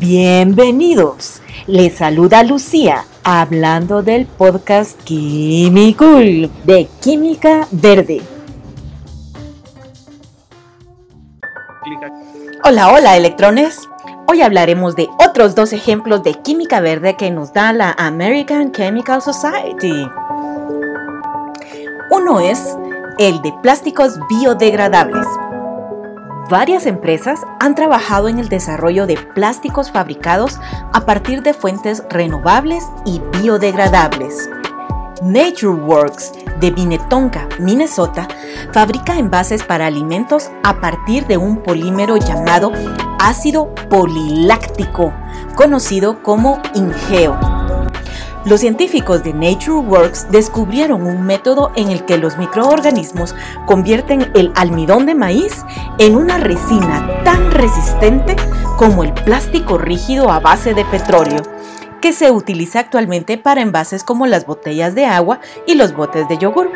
Bienvenidos. Les saluda Lucía hablando del podcast Químicul de Química Verde. Hola, hola electrones. Hoy hablaremos de otros dos ejemplos de química verde que nos da la American Chemical Society. Uno es el de plásticos biodegradables varias empresas han trabajado en el desarrollo de plásticos fabricados a partir de fuentes renovables y biodegradables. NatureWorks de Minnetonka, Minnesota, fabrica envases para alimentos a partir de un polímero llamado ácido poliláctico, conocido como Ingeo. Los científicos de NatureWorks descubrieron un método en el que los microorganismos convierten el almidón de maíz en una resina tan resistente como el plástico rígido a base de petróleo, que se utiliza actualmente para envases como las botellas de agua y los botes de yogur.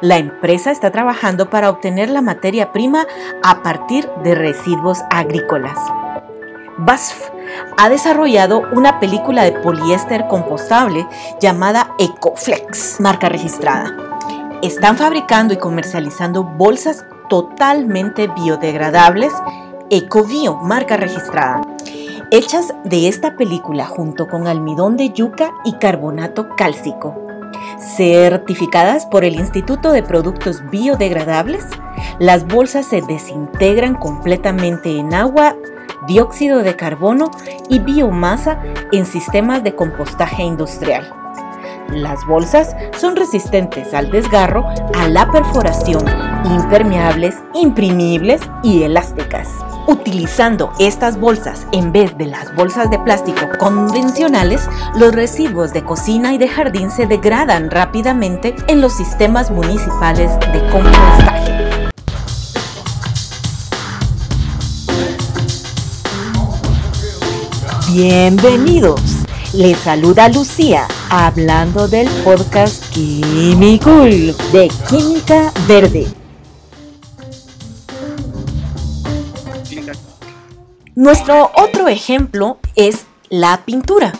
La empresa está trabajando para obtener la materia prima a partir de residuos agrícolas. BASF ha desarrollado una película de poliéster compostable llamada EcoFlex, marca registrada. Están fabricando y comercializando bolsas totalmente biodegradables EcoBio, marca registrada, hechas de esta película junto con almidón de yuca y carbonato cálcico. Certificadas por el Instituto de Productos Biodegradables, las bolsas se desintegran completamente en agua dióxido de carbono y biomasa en sistemas de compostaje industrial. Las bolsas son resistentes al desgarro, a la perforación, impermeables, imprimibles y elásticas. Utilizando estas bolsas en vez de las bolsas de plástico convencionales, los residuos de cocina y de jardín se degradan rápidamente en los sistemas municipales de compostaje. Bienvenidos. Les saluda Lucía hablando del podcast Químicul de Química Verde. Nuestro otro ejemplo es la pintura.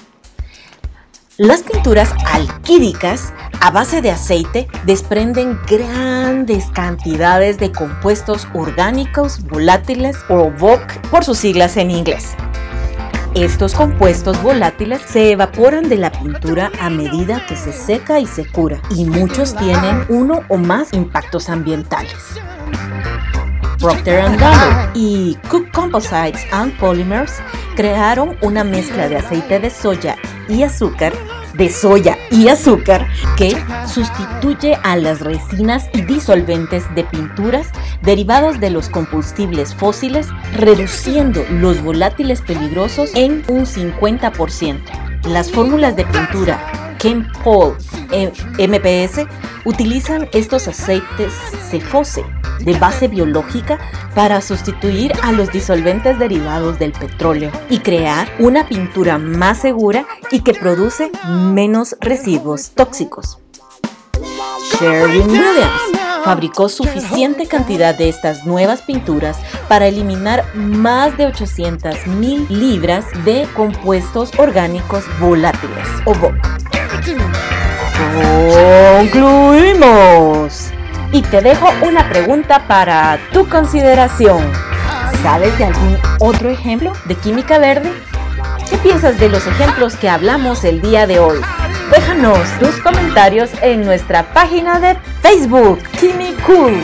Las pinturas alquídicas a base de aceite desprenden grandes cantidades de compuestos orgánicos volátiles o VOC por sus siglas en inglés. Estos compuestos volátiles se evaporan de la pintura a medida que se seca y se cura, y muchos tienen uno o más impactos ambientales. Procter Gamble y Cook Composites and Polymers crearon una mezcla de aceite de soya y azúcar de soya y azúcar que sustituye a las resinas y disolventes de pinturas derivados de los combustibles fósiles, reduciendo los volátiles peligrosos en un 50%. Las fórmulas de pintura Paul MPS utilizan estos aceites cefose de base biológica para sustituir a los disolventes derivados del petróleo y crear una pintura más segura y que produce menos residuos tóxicos. Sherwin Williams fabricó suficiente cantidad de estas nuevas pinturas para eliminar más de 800 mil libras de compuestos orgánicos volátiles o VOC. Y te dejo una pregunta para tu consideración. ¿Sabes de algún otro ejemplo de química verde? ¿Qué piensas de los ejemplos que hablamos el día de hoy? Déjanos tus comentarios en nuestra página de Facebook, Cool.